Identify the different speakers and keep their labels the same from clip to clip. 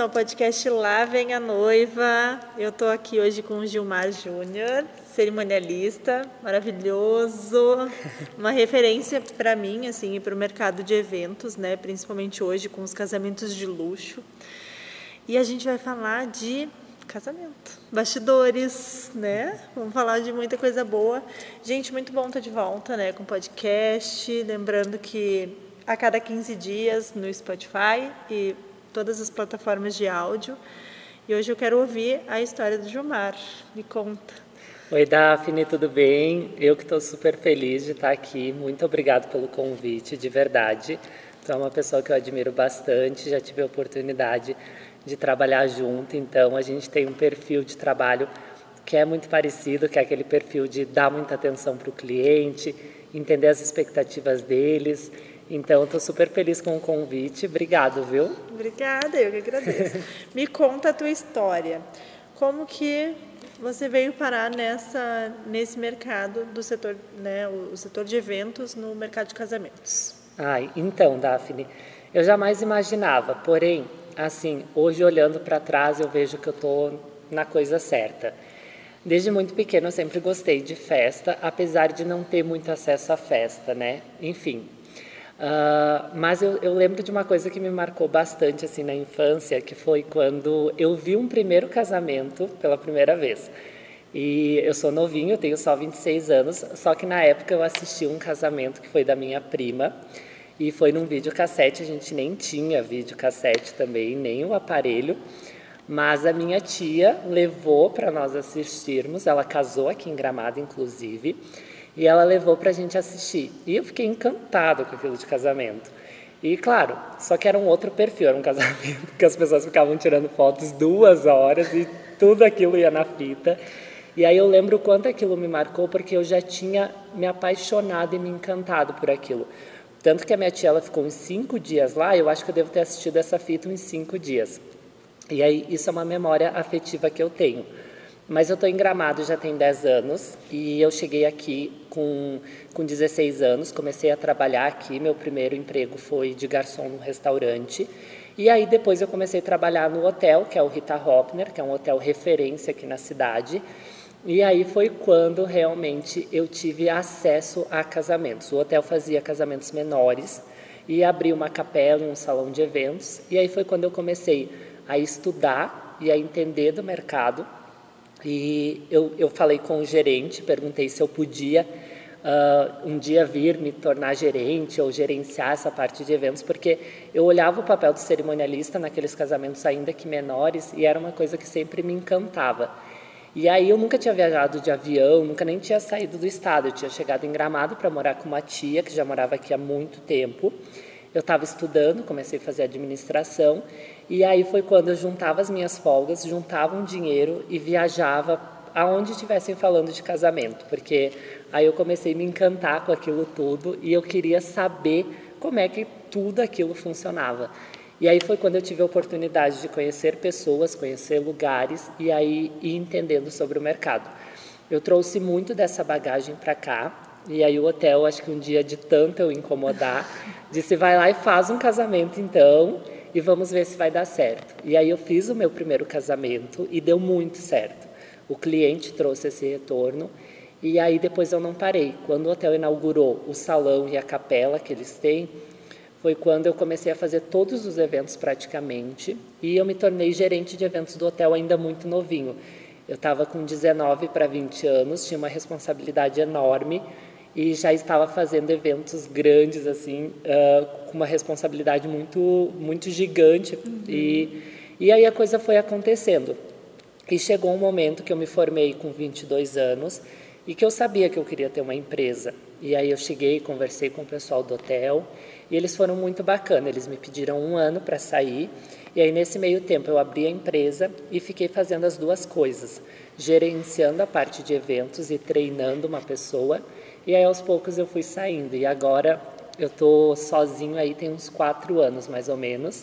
Speaker 1: ao podcast Lá Vem a Noiva. Eu estou aqui hoje com o Gilmar Júnior, cerimonialista, maravilhoso, uma referência para mim, assim, e para o mercado de eventos, né? Principalmente hoje com os casamentos de luxo. E a gente vai falar de casamento, bastidores, né? Vamos falar de muita coisa boa. Gente, muito bom estar de volta, né? Com podcast. Lembrando que a cada 15 dias no Spotify e todas as plataformas de áudio. E hoje eu quero ouvir a história do Gilmar. Me conta.
Speaker 2: Oi, Daphne, tudo bem? Eu que estou super feliz de estar aqui. Muito obrigado pelo convite, de verdade. Tu é uma pessoa que eu admiro bastante, já tive a oportunidade de trabalhar junto, então a gente tem um perfil de trabalho que é muito parecido, que é aquele perfil de dar muita atenção para o cliente, entender as expectativas deles. Então, estou super feliz com o convite. Obrigado, viu?
Speaker 1: Obrigada, eu que agradeço. Me conta a tua história. Como que você veio parar nessa, nesse mercado do setor, né, o setor de eventos no mercado de casamentos?
Speaker 2: Ai, então, Daphne, eu jamais imaginava, porém, assim, hoje olhando para trás eu vejo que eu estou na coisa certa. Desde muito pequeno eu sempre gostei de festa, apesar de não ter muito acesso à festa, né? Enfim. Uh, mas eu, eu, lembro de uma coisa que me marcou bastante assim na infância, que foi quando eu vi um primeiro casamento pela primeira vez. E eu sou novinho, eu tenho só 26 anos, só que na época eu assisti um casamento que foi da minha prima. E foi num videocassete, a gente nem tinha videocassete também, nem o aparelho. Mas a minha tia levou para nós assistirmos, ela casou aqui em Gramado, inclusive, e ela levou para a gente assistir. E eu fiquei encantado com aquilo de casamento. E claro, só que era um outro perfil, era um casamento que as pessoas ficavam tirando fotos duas horas e tudo aquilo ia na fita. E aí eu lembro o quanto aquilo me marcou, porque eu já tinha me apaixonado e me encantado por aquilo. Tanto que a minha tia ela ficou uns cinco dias lá, eu acho que eu devo ter assistido essa fita uns cinco dias. E aí isso é uma memória afetiva que eu tenho. Mas eu estou em Gramado já tem 10 anos e eu cheguei aqui com, com 16 anos, comecei a trabalhar aqui. Meu primeiro emprego foi de garçom no restaurante. E aí depois eu comecei a trabalhar no hotel, que é o Rita Hoppner, que é um hotel referência aqui na cidade. E aí foi quando realmente eu tive acesso a casamentos. O hotel fazia casamentos menores e abriu uma capela e um salão de eventos. E aí foi quando eu comecei a estudar e a entender do mercado. E eu, eu falei com o gerente, perguntei se eu podia uh, um dia vir me tornar gerente ou gerenciar essa parte de eventos, porque eu olhava o papel do cerimonialista naqueles casamentos ainda que menores e era uma coisa que sempre me encantava. E aí eu nunca tinha viajado de avião, nunca nem tinha saído do estado. Eu tinha chegado em Gramado para morar com uma tia que já morava aqui há muito tempo. Eu estava estudando, comecei a fazer administração e aí foi quando eu juntava as minhas folgas, juntava um dinheiro e viajava aonde estivessem falando de casamento, porque aí eu comecei a me encantar com aquilo tudo e eu queria saber como é que tudo aquilo funcionava. E aí foi quando eu tive a oportunidade de conhecer pessoas, conhecer lugares e aí ir entendendo sobre o mercado. Eu trouxe muito dessa bagagem para cá e aí o hotel, acho que um dia de tanto eu incomodar, disse vai lá e faz um casamento então e vamos ver se vai dar certo. E aí eu fiz o meu primeiro casamento e deu muito certo. O cliente trouxe esse retorno e aí depois eu não parei. Quando o hotel inaugurou o salão e a capela que eles têm, foi quando eu comecei a fazer todos os eventos praticamente e eu me tornei gerente de eventos do hotel ainda muito novinho. Eu estava com 19 para 20 anos, tinha uma responsabilidade enorme e já estava fazendo eventos grandes assim, uh, com uma responsabilidade muito muito gigante uhum. e e aí a coisa foi acontecendo. E chegou um momento que eu me formei com 22 anos e que eu sabia que eu queria ter uma empresa. E aí eu cheguei, conversei com o pessoal do hotel e eles foram muito bacanas. Eles me pediram um ano para sair. E aí, nesse meio tempo, eu abri a empresa e fiquei fazendo as duas coisas: gerenciando a parte de eventos e treinando uma pessoa. E aí, aos poucos, eu fui saindo. E agora, eu estou sozinho aí, tem uns quatro anos mais ou menos.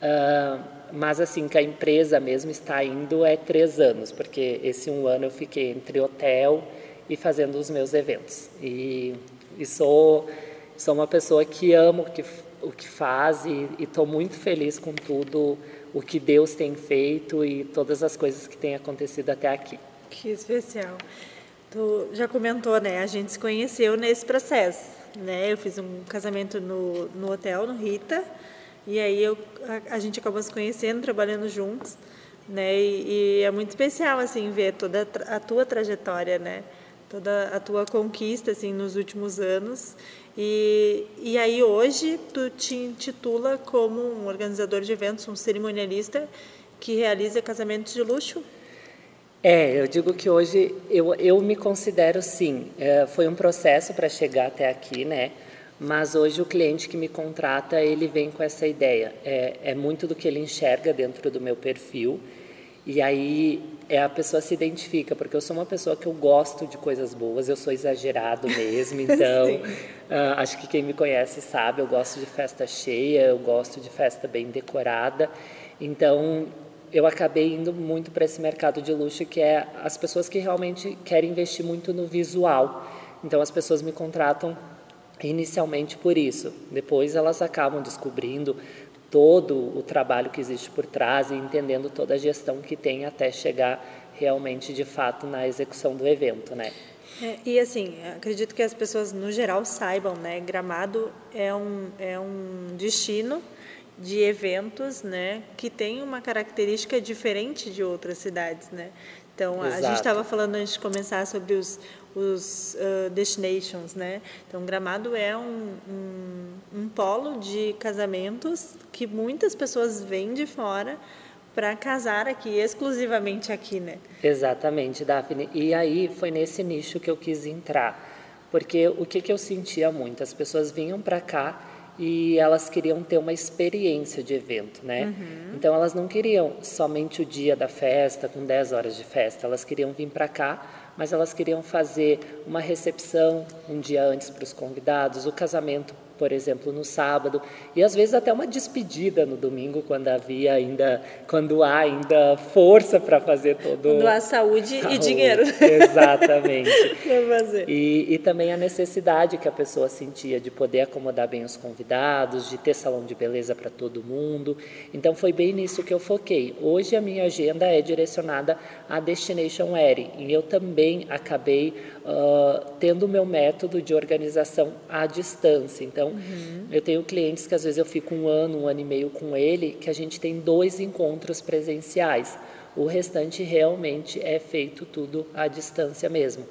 Speaker 2: Uh, mas, assim, que a empresa mesmo está indo é três anos, porque esse um ano eu fiquei entre hotel e fazendo os meus eventos. E, e sou Sou uma pessoa que amo que, o que faz e estou muito feliz com tudo o que Deus tem feito e todas as coisas que têm acontecido até aqui.
Speaker 1: Que especial. Tu já comentou, né? A gente se conheceu nesse processo, né? Eu fiz um casamento no, no hotel, no Rita, e aí eu, a, a gente acabou se conhecendo, trabalhando juntos, né? E, e, é muito especial, assim, ver toda a tua trajetória, né? Toda a tua conquista, assim, nos últimos anos. E, e aí hoje tu te intitula como um organizador de eventos, um cerimonialista que realiza casamentos de luxo?
Speaker 2: É, eu digo que hoje eu, eu me considero sim. É, foi um processo para chegar até aqui, né? Mas hoje o cliente que me contrata, ele vem com essa ideia. É, é muito do que ele enxerga dentro do meu perfil. E aí é, a pessoa se identifica, porque eu sou uma pessoa que eu gosto de coisas boas, eu sou exagerado mesmo, então uh, acho que quem me conhece sabe, eu gosto de festa cheia, eu gosto de festa bem decorada. Então eu acabei indo muito para esse mercado de luxo, que é as pessoas que realmente querem investir muito no visual. Então, as pessoas me contratam inicialmente por isso. Depois, elas acabam descobrindo todo o trabalho que existe por trás e entendendo toda a gestão que tem até chegar realmente, de fato, na execução do evento, né?
Speaker 1: É, e assim, acredito que as pessoas no geral saibam, né? Gramado é um, é um destino de eventos, né, que tem uma característica diferente de outras cidades, né? Então Exato. a gente estava falando antes de começar sobre os, os uh, destinations, né? Então Gramado é um, um, um polo de casamentos que muitas pessoas vêm de fora para casar aqui, exclusivamente aqui, né?
Speaker 2: Exatamente, Daphne. E aí foi nesse nicho que eu quis entrar, porque o que, que eu sentia muito, as pessoas vinham para cá e elas queriam ter uma experiência de evento, né? Uhum. Então elas não queriam somente o dia da festa, com 10 horas de festa, elas queriam vir para cá, mas elas queriam fazer uma recepção um dia antes para os convidados, o casamento por exemplo, no sábado, e às vezes até uma despedida no domingo, quando havia ainda, quando há ainda força para fazer todo.
Speaker 1: Quando há saúde, saúde. e dinheiro.
Speaker 2: Exatamente. e, e também a necessidade que a pessoa sentia de poder acomodar bem os convidados, de ter salão de beleza para todo mundo. Então foi bem nisso que eu foquei. Hoje a minha agenda é direcionada à Destination Wedding, e eu também acabei uh, tendo o meu método de organização à distância. Então, uhum. eu tenho clientes que às vezes eu fico um ano, um ano e meio com ele, que a gente tem dois encontros presenciais. O restante realmente é feito tudo à distância mesmo.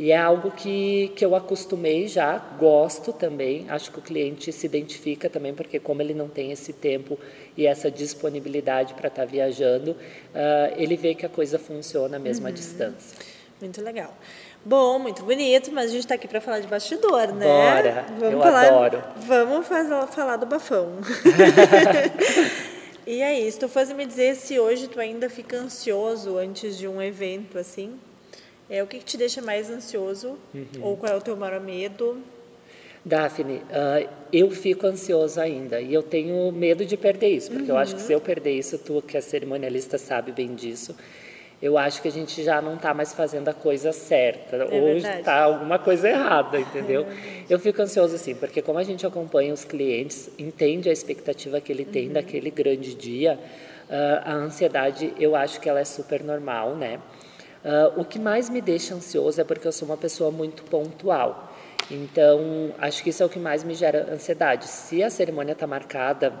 Speaker 2: E é algo que, que eu acostumei já, gosto também. Acho que o cliente se identifica também, porque como ele não tem esse tempo e essa disponibilidade para estar tá viajando, uh, ele vê que a coisa funciona mesmo uhum. à distância.
Speaker 1: Muito legal. Bom, muito bonito, mas a gente está aqui para falar de bastidor, né?
Speaker 2: Bora, vamos eu falar, adoro.
Speaker 1: Vamos fazer, falar do bafão. e aí, se tu fosse me dizer se hoje tu ainda fica ansioso antes de um evento assim, é o que, que te deixa mais ansioso? Uhum. Ou qual é o teu maior medo?
Speaker 2: Daphne, uh, eu fico ansioso ainda e eu tenho medo de perder isso, porque uhum. eu acho que se eu perder isso, tu que é cerimonialista sabe bem disso, eu acho que a gente já não está mais fazendo a coisa certa. É ou está alguma coisa errada, entendeu? É eu fico ansioso assim, porque como a gente acompanha os clientes, entende a expectativa que ele tem uhum. daquele grande dia, uh, a ansiedade eu acho que ela é super normal, né? Uh, o que mais me deixa ansioso é porque eu sou uma pessoa muito pontual. Então, acho que isso é o que mais me gera ansiedade. Se a cerimônia está marcada,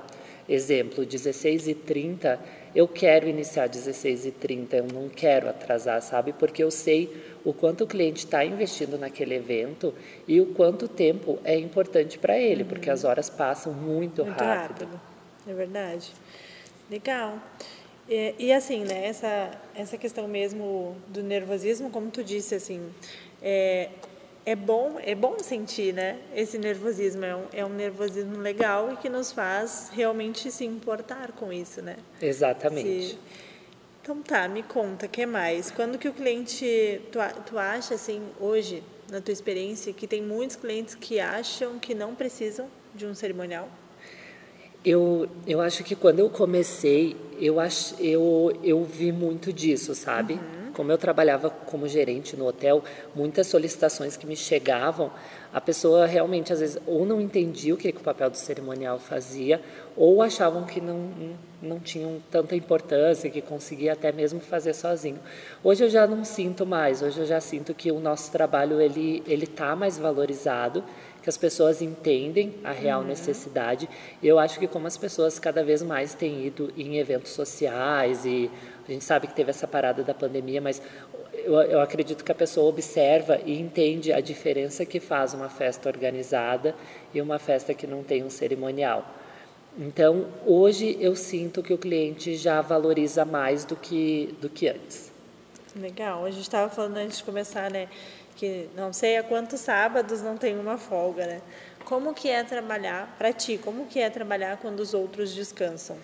Speaker 2: exemplo, 16 e 30 eu quero iniciar 16 e 30, eu não quero atrasar, sabe? Porque eu sei o quanto o cliente está investindo naquele evento e o quanto tempo é importante para ele, uhum. porque as horas passam muito, muito rápido. rápido.
Speaker 1: É verdade. Legal. E, e, assim, né, essa, essa questão mesmo do nervosismo, como tu disse, assim, é, é bom, é bom sentir, né? Esse nervosismo é um, é um nervosismo legal e que nos faz realmente se importar com isso, né?
Speaker 2: Exatamente. Se...
Speaker 1: Então tá, me conta, que mais? Quando que o cliente, tu, tu acha assim, hoje, na tua experiência, que tem muitos clientes que acham que não precisam de um cerimonial?
Speaker 2: Eu, eu acho que quando eu comecei, eu, ach, eu, eu vi muito disso, sabe? Uhum Como eu trabalhava como gerente no hotel, muitas solicitações que me chegavam, a pessoa realmente às vezes ou não entendia o que, que o papel do cerimonial fazia, ou achavam que não, não tinham tanta importância, que conseguia até mesmo fazer sozinho. Hoje eu já não sinto mais, hoje eu já sinto que o nosso trabalho ele ele está mais valorizado que as pessoas entendem a real uhum. necessidade. E eu acho que como as pessoas cada vez mais têm ido em eventos sociais e a gente sabe que teve essa parada da pandemia, mas eu, eu acredito que a pessoa observa e entende a diferença que faz uma festa organizada e uma festa que não tem um cerimonial. Então, hoje eu sinto que o cliente já valoriza mais do que, do que antes.
Speaker 1: Legal. A gente estava falando antes de começar, né? que não sei há quantos sábados não tem uma folga, né? Como que é trabalhar para ti? Como que é trabalhar quando os outros descansam?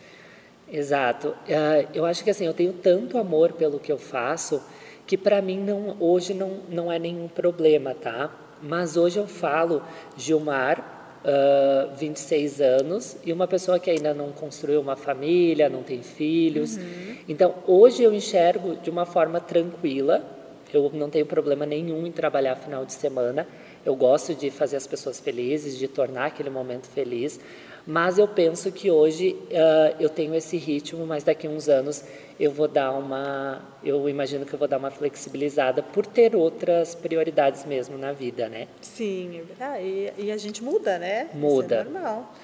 Speaker 2: Exato. Uh, eu acho que assim eu tenho tanto amor pelo que eu faço que para mim não hoje não não é nenhum problema, tá? Mas hoje eu falo Gilmar, uh, ah, 26 anos e uma pessoa que ainda não construiu uma família, não tem filhos. Uhum. Então hoje eu enxergo de uma forma tranquila eu não tenho problema nenhum em trabalhar final de semana. Eu gosto de fazer as pessoas felizes, de tornar aquele momento feliz. Mas eu penso que hoje uh, eu tenho esse ritmo, mas daqui a uns anos eu vou dar uma, eu imagino que eu vou dar uma flexibilizada por ter outras prioridades mesmo na vida, né?
Speaker 1: Sim, é verdade. E, e a gente muda, né?
Speaker 2: Muda.
Speaker 1: Isso é normal.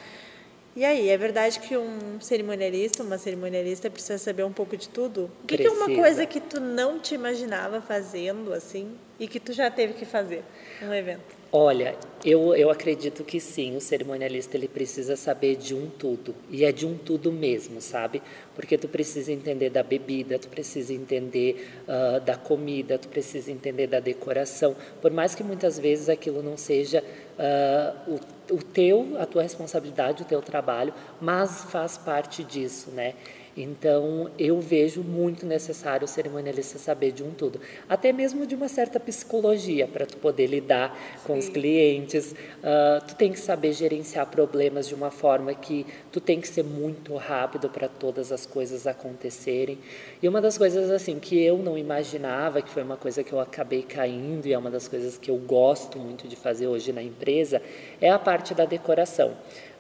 Speaker 1: E aí, é verdade que um cerimonialista, uma cerimonialista precisa saber um pouco de tudo? O que, que, é uma coisa que tu não te imaginava fazendo assim e que tu já teve que fazer no evento?
Speaker 2: Olha, eu, eu acredito que sim, o cerimonialista ele precisa saber de um tudo, e é de um tudo mesmo, sabe? Porque tu precisa entender da bebida, tu precisa entender uh, da comida, tu precisa entender da decoração, por mais que muitas vezes aquilo não seja uh, o, o teu, a tua responsabilidade, o teu trabalho, mas faz parte disso, né? Então, eu vejo muito necessário o cerimonialista saber de um tudo, até mesmo de uma certa psicologia para tu poder lidar com Sim. os clientes. Uh, tu tem que saber gerenciar problemas de uma forma que tu tem que ser muito rápido para todas as coisas acontecerem. E uma das coisas assim que eu não imaginava, que foi uma coisa que eu acabei caindo e é uma das coisas que eu gosto muito de fazer hoje na empresa, é a parte da decoração,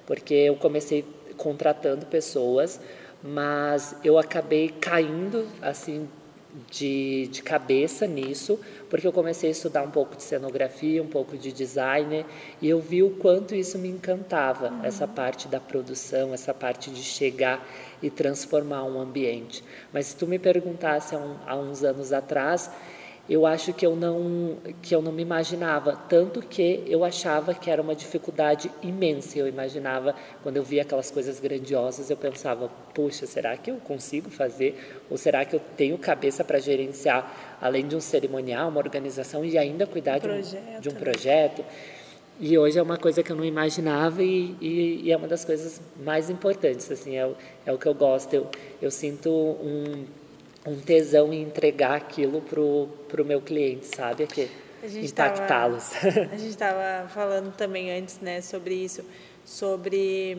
Speaker 2: porque eu comecei contratando pessoas mas eu acabei caindo assim de, de cabeça nisso, porque eu comecei a estudar um pouco de cenografia, um pouco de design, e eu vi o quanto isso me encantava, uhum. essa parte da produção, essa parte de chegar e transformar um ambiente. Mas se tu me perguntasse há, um, há uns anos atrás, eu acho que eu não que eu não me imaginava. Tanto que eu achava que era uma dificuldade imensa. Eu imaginava quando eu via aquelas coisas grandiosas eu pensava puxa será que eu consigo fazer? Ou será que eu tenho cabeça para gerenciar além de um cerimonial uma organização e ainda cuidar de um, de um, projeto e hoje é uma coisa que eu não imaginava e, e, e é uma das coisas mais importantes assim é, é o que eu gosto. Eu, eu sinto um um tesão em entregar aquilo pro pro meu cliente, sabe? Aqui, impactá-los.
Speaker 1: A gente estava falando também antes, né, sobre isso, sobre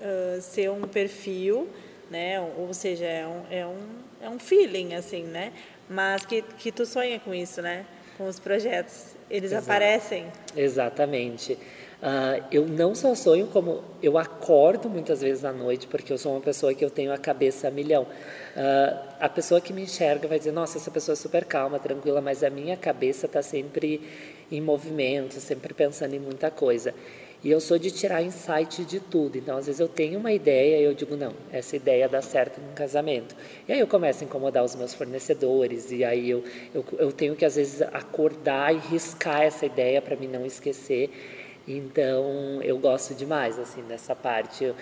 Speaker 1: uh, ser um perfil, né? Ou seja, é um, é um, é um feeling, assim, né? Mas que, que tu sonha com isso, né? Com os projetos. Eles Exato. aparecem.
Speaker 2: Exatamente. Uh, eu não só sonho, como eu acordo muitas vezes à noite, porque eu sou uma pessoa que eu tenho a cabeça a milhão. Uh, a pessoa que me enxerga vai dizer, nossa, essa pessoa é super calma, tranquila, mas a minha cabeça está sempre em movimento, sempre pensando em muita coisa. E eu sou de tirar insight de tudo. Então, às vezes eu tenho uma ideia e eu digo, não, essa ideia dá certo num casamento. E aí eu começo a incomodar os meus fornecedores, e aí eu, eu, eu tenho que, às vezes, acordar e riscar essa ideia para mim não esquecer. Então, eu gosto demais, assim, dessa parte,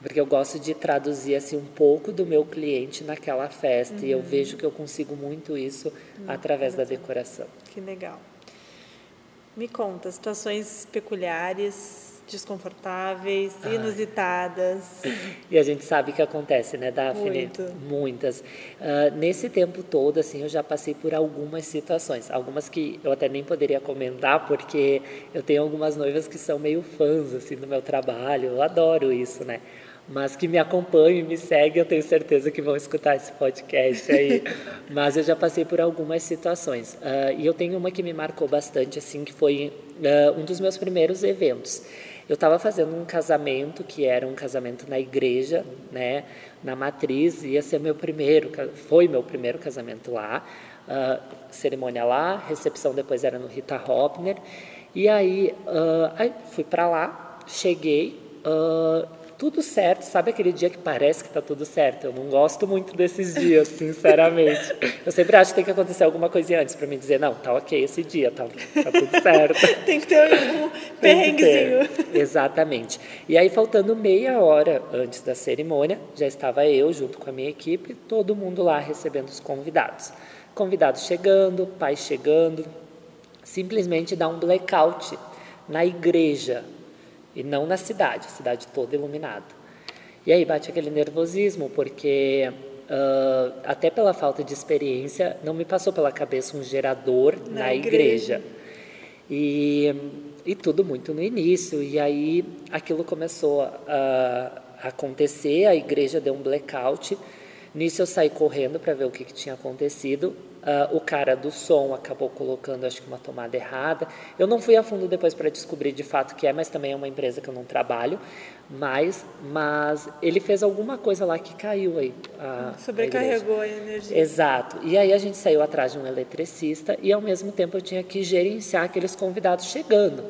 Speaker 2: porque eu gosto de traduzir, assim, um pouco do meu cliente naquela festa, uhum. e eu uhum. vejo que eu consigo muito isso uhum. através da decoração.
Speaker 1: Que legal. Me conta, situações peculiares desconfortáveis, inusitadas.
Speaker 2: E a gente sabe que acontece, né, Daphne?
Speaker 1: Muito.
Speaker 2: Muitas. Uh, nesse tempo todo, assim, eu já passei por algumas situações, algumas que eu até nem poderia comentar, porque eu tenho algumas noivas que são meio fãs, assim, do meu trabalho, eu adoro isso, né? mas que me acompanham e me seguem, eu tenho certeza que vão escutar esse podcast aí. mas eu já passei por algumas situações. Uh, e eu tenho uma que me marcou bastante, assim, que foi uh, um dos meus primeiros eventos. Eu estava fazendo um casamento que era um casamento na igreja, né, na matriz, ia ser meu primeiro, foi meu primeiro casamento lá, uh, cerimônia lá, recepção depois era no Rita Hopner, e aí, uh, aí fui para lá, cheguei, uh, tudo certo, sabe aquele dia que parece que está tudo certo? Eu não gosto muito desses dias, sinceramente. Eu sempre acho que tem que acontecer alguma coisa antes para me dizer, não, tá ok esse dia, tá, tá tudo certo.
Speaker 1: tem que ter um perrenguezinho.
Speaker 2: Exatamente. E aí, faltando meia hora antes da cerimônia, já estava eu junto com a minha equipe, todo mundo lá recebendo os convidados. Convidados chegando, pais chegando, simplesmente dá um blackout na igreja e não na cidade, a cidade toda iluminada. E aí bate aquele nervosismo, porque uh, até pela falta de experiência, não me passou pela cabeça um gerador na, na igreja. igreja. E, e tudo muito no início, e aí aquilo começou a, acontecer, a igreja deu um blackout. Nisso eu saí correndo para ver o que, que tinha acontecido. Uh, o cara do som acabou colocando, acho que uma tomada errada. Eu não fui a fundo depois para descobrir de fato que é, mas também é uma empresa que eu não trabalho. Mas, mas ele fez alguma coisa lá que caiu aí. A,
Speaker 1: Sobrecarregou a, a energia.
Speaker 2: Exato. E aí a gente saiu atrás de um eletricista e ao mesmo tempo eu tinha que gerenciar aqueles convidados chegando.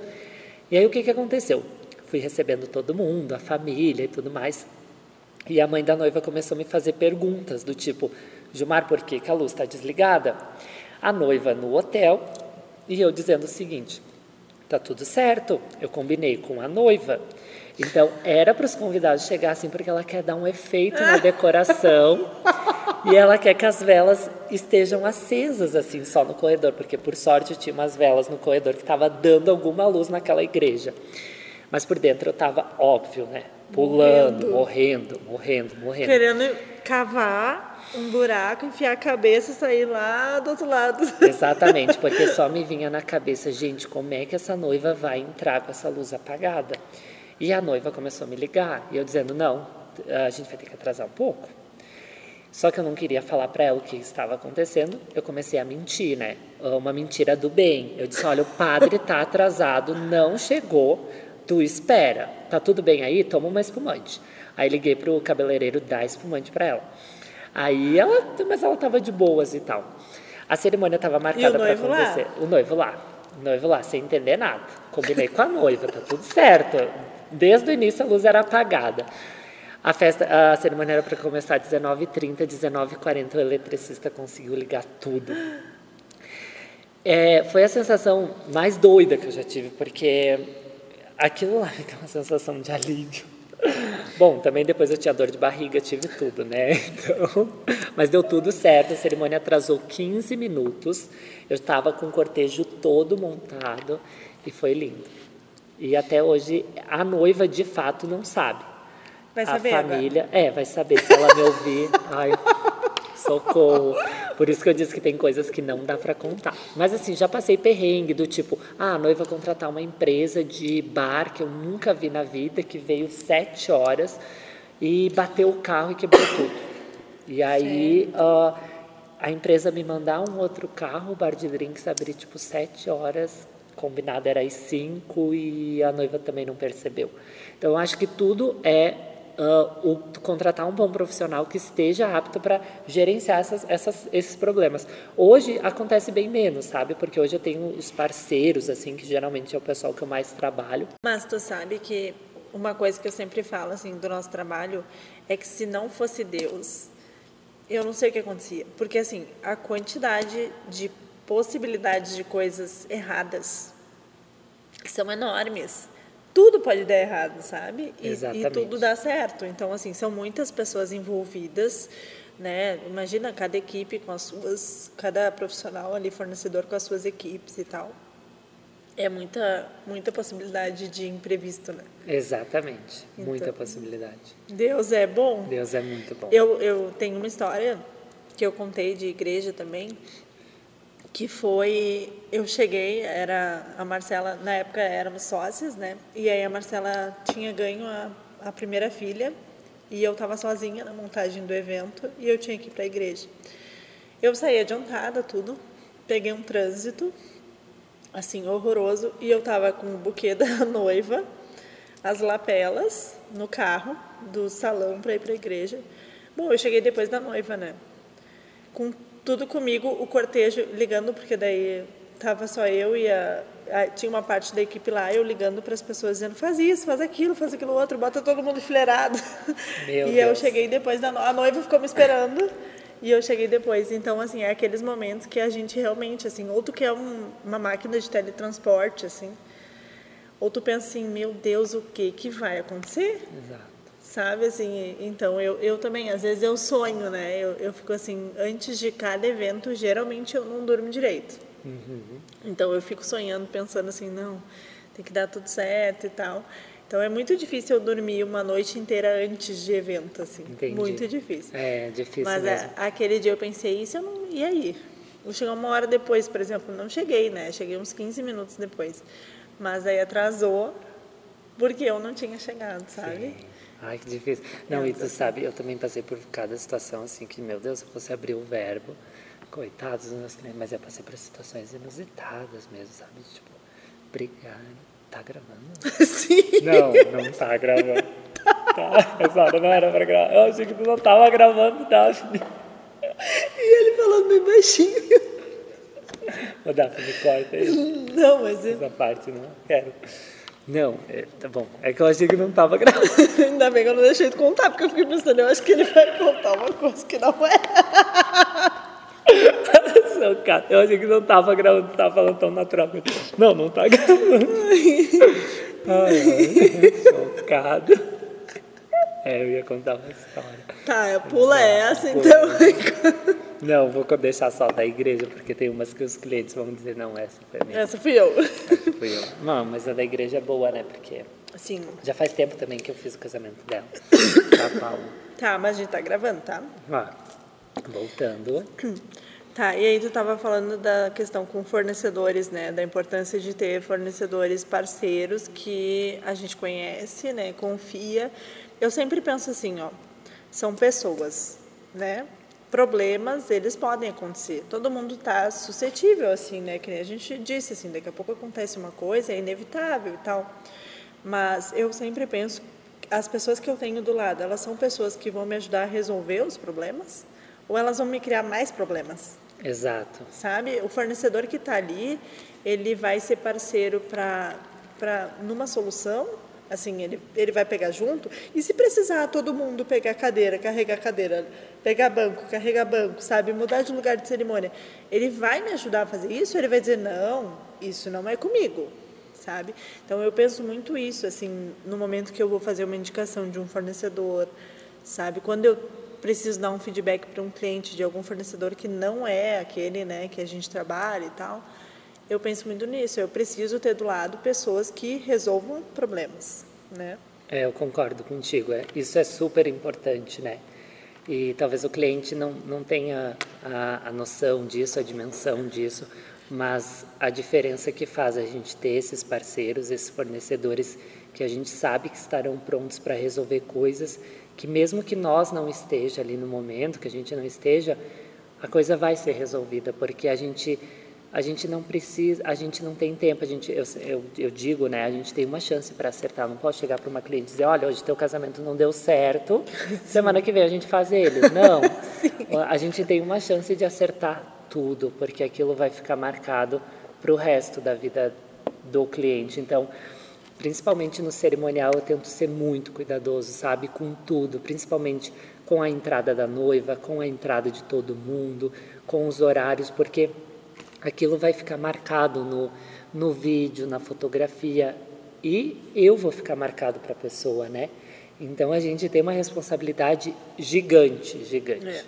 Speaker 2: E aí o que, que aconteceu? Fui recebendo todo mundo, a família e tudo mais. E a mãe da noiva começou a me fazer perguntas do tipo Gilmar, por que, que a luz está desligada? A noiva no hotel e eu dizendo o seguinte: tá tudo certo, eu combinei com a noiva. Então, era para os convidados chegassem porque ela quer dar um efeito na decoração e ela quer que as velas estejam acesas, assim, só no corredor, porque por sorte eu tinha umas velas no corredor que estava dando alguma luz naquela igreja. Mas por dentro eu estava óbvio, né? Pulando, morrendo, morrendo, morrendo.
Speaker 1: Querendo cavar um buraco, enfiar a cabeça e sair lá do outro lado.
Speaker 2: Exatamente, porque só me vinha na cabeça, gente, como é que essa noiva vai entrar com essa luz apagada? E a noiva começou a me ligar, e eu dizendo, não, a gente vai ter que atrasar um pouco. Só que eu não queria falar para ela o que estava acontecendo, eu comecei a mentir, né? Uma mentira do bem. Eu disse, olha, o padre está atrasado, não chegou, tu espera. Tá tudo bem aí? Toma uma espumante. Aí liguei pro cabeleireiro dar espumante para ela. Aí ela, mas ela estava de boas e tal. A cerimônia estava marcada para acontecer. Lá? O noivo lá. O noivo lá, sem entender nada. Combinei com a noiva, tá tudo certo. Desde o início a luz era apagada. A festa, a cerimônia era para começar às 19h30, 19h40 o eletricista conseguiu ligar tudo. É, foi a sensação mais doida que eu já tive, porque aquilo lá me deu uma sensação de alívio. Bom, também depois eu tinha dor de barriga, tive tudo, né? Então, mas deu tudo certo, a cerimônia atrasou 15 minutos. Eu estava com o cortejo todo montado e foi lindo. E até hoje a noiva de fato não sabe.
Speaker 1: Vai saber.
Speaker 2: A família, agora. é, vai saber se ela me ouvir. Ai, socorro. Por isso que eu disse que tem coisas que não dá para contar. Mas assim, já passei perrengue do tipo, ah, a noiva contratar uma empresa de bar que eu nunca vi na vida, que veio sete horas e bateu o carro e quebrou tudo. E aí uh, a empresa me mandar um outro carro, o bar de drinks abrir tipo sete horas, combinado era às cinco e a noiva também não percebeu. Então eu acho que tudo é uh, o, contratar um bom profissional que esteja apto para gerenciar essas, essas, esses problemas. Hoje acontece bem menos, sabe? Porque hoje eu tenho os parceiros, assim, que geralmente é o pessoal que eu mais trabalho.
Speaker 1: Mas tu sabe que uma coisa que eu sempre falo, assim, do nosso trabalho é que se não fosse Deus, eu não sei o que acontecia. Porque, assim, a quantidade de possibilidades de coisas erradas são enormes tudo pode dar errado, sabe? E, e, tudo dá certo. Então, assim, são muitas pessoas envolvidas, né? Imagina cada equipe com as suas, cada profissional ali, fornecedor com as suas equipes e tal. É muita, muita possibilidade de imprevisto, né?
Speaker 2: Exatamente, então, muita possibilidade.
Speaker 1: Deus é bom.
Speaker 2: Deus é muito bom.
Speaker 1: Eu, eu tenho uma história que eu contei de igreja também, que foi eu cheguei era a Marcela na época éramos sócias né e aí a Marcela tinha ganho a, a primeira filha e eu estava sozinha na montagem do evento e eu tinha que ir para a igreja. Eu saí adiantada, tudo, peguei um trânsito, assim, horroroso, e eu estava com o buquê da noiva, as lapelas no carro do salão para ir para a igreja. Bom, eu cheguei depois da noiva, né? Com tudo comigo, o cortejo ligando, porque daí tava só eu e a, a tinha uma parte da equipe lá, eu ligando para as pessoas dizendo faz isso, faz aquilo, faz aquilo outro, bota todo mundo enfileirado.
Speaker 2: Meu
Speaker 1: e
Speaker 2: Deus.
Speaker 1: eu cheguei depois da noiva, a noiva ficou me esperando. E eu cheguei depois, então assim, é aqueles momentos que a gente realmente assim, ou tu quer um, uma máquina de teletransporte assim, ou tu pensa assim, meu Deus, o que que vai acontecer?
Speaker 2: Exato.
Speaker 1: Sabe, assim, então eu, eu também, às vezes eu sonho, né? Eu, eu fico assim, antes de cada evento, geralmente eu não durmo direito. Então eu fico sonhando, pensando assim, não, tem que dar tudo certo e tal. Então é muito difícil eu dormir uma noite inteira antes de evento, assim.
Speaker 2: Entendi.
Speaker 1: Muito difícil.
Speaker 2: É difícil
Speaker 1: Mas
Speaker 2: mesmo.
Speaker 1: a- aquele dia eu pensei isso, eu não, e aí? Vou chegar uma hora depois, por exemplo, não cheguei, né? Cheguei uns 15 minutos depois. Mas aí atrasou porque eu não tinha chegado, sabe?
Speaker 2: Sim. Ai, que difícil. Não, e tu sabe, eu também passei por cada situação assim que, meu Deus, se eu fosse abrir o verbo, coitados dos meus clientes, mas eu passei por situações inusitadas mesmo, sabe? Tipo, brigar. Tá gravando?
Speaker 1: Sim.
Speaker 2: Não, não tá gravando. Tá, exato, não era pra gravar. Eu achei que tu não tava gravando, Daphne.
Speaker 1: E ele falando bem baixinho.
Speaker 2: Ô, Daphne, corta aí.
Speaker 1: Não, mas eu-
Speaker 2: essa parte, não quero. Não, é, tá bom. É que eu achei que não tava gravando.
Speaker 1: ainda bem que eu não deixei de contar, porque eu fiquei pensando, eu acho que ele vai contar uma coisa que não é.
Speaker 2: Chocado. Eu achei que não tava gravando, tava falando tão natural. Não, não tá gravando. Ai, ai, chocado. É, eu ia contar uma história.
Speaker 1: Tá, pula essa, então.
Speaker 2: Não, vou deixar só da igreja, porque tem umas que os clientes vão dizer, não, essa foi a minha.
Speaker 1: Essa fui eu.
Speaker 2: Essa fui eu. Não, mas a da igreja é boa, né? Porque
Speaker 1: Sim.
Speaker 2: já faz tempo também que eu fiz o casamento dela. Tá, Paulo?
Speaker 1: Tá, mas a gente tá gravando, tá?
Speaker 2: Ó, voltando.
Speaker 1: Tá, e aí tu tava falando da questão com fornecedores, né? Da importância de ter fornecedores parceiros que a gente conhece, né? Confia. Eu sempre penso assim, ó, são pessoas, né? Problemas, eles podem acontecer. Todo mundo tá suscetível, assim, né? Que nem a gente disse, assim, daqui a pouco acontece uma coisa, é inevitável e tal. Mas eu sempre penso, as pessoas que eu tenho do lado, elas são pessoas que vão me ajudar a resolver os problemas? Ou elas vão me criar mais problemas?
Speaker 2: Exato.
Speaker 1: sabe? O fornecedor que está ali, ele vai ser parceiro para para numa solução, assim, ele, ele vai pegar junto, e se precisar todo mundo pegar cadeira, carregar cadeira, pegar banco, carregar banco, sabe? Mudar de lugar de cerimônia, ele vai me ajudar a fazer isso, ele vai dizer, não, isso não é comigo, sabe? Então eu penso muito isso, assim, no momento que eu vou fazer uma indicação de um fornecedor, sabe? Quando eu preciso dar um feedback para um cliente de algum fornecedor que não é aquele, né, que a gente trabalha e tal, eu penso muito nisso. Eu preciso ter do lado pessoas que resolvam problemas, né?
Speaker 2: É, eu concordo contigo. É, isso é super importante, né? E talvez o cliente não, não tenha a, a noção disso, a dimensão disso, mas a diferença que faz a gente ter esses parceiros, esses fornecedores que a gente sabe que estarão prontos para resolver coisas que mesmo que nós não esteja ali no momento, que a gente não esteja, a coisa vai ser resolvida, porque a gente a gente não precisa, a gente não tem tempo, a gente, eu, eu, eu digo, né, a gente tem uma chance para acertar, não posso chegar para uma cliente e dizer, olha, hoje teu casamento não deu certo, semana que vem a gente faz ele. Não, a gente tem uma chance de acertar tudo, porque aquilo vai ficar marcado para o resto da vida do cliente. Então, principalmente no cerimonial, eu tento ser muito cuidadoso, sabe, com tudo, principalmente com a entrada da noiva, com a entrada de todo mundo, com os horários, porque aquilo vai ficar marcado no, no vídeo, na fotografia, e eu vou ficar marcado para a pessoa, né? Então a gente tem uma responsabilidade gigante, gigante.
Speaker 1: É.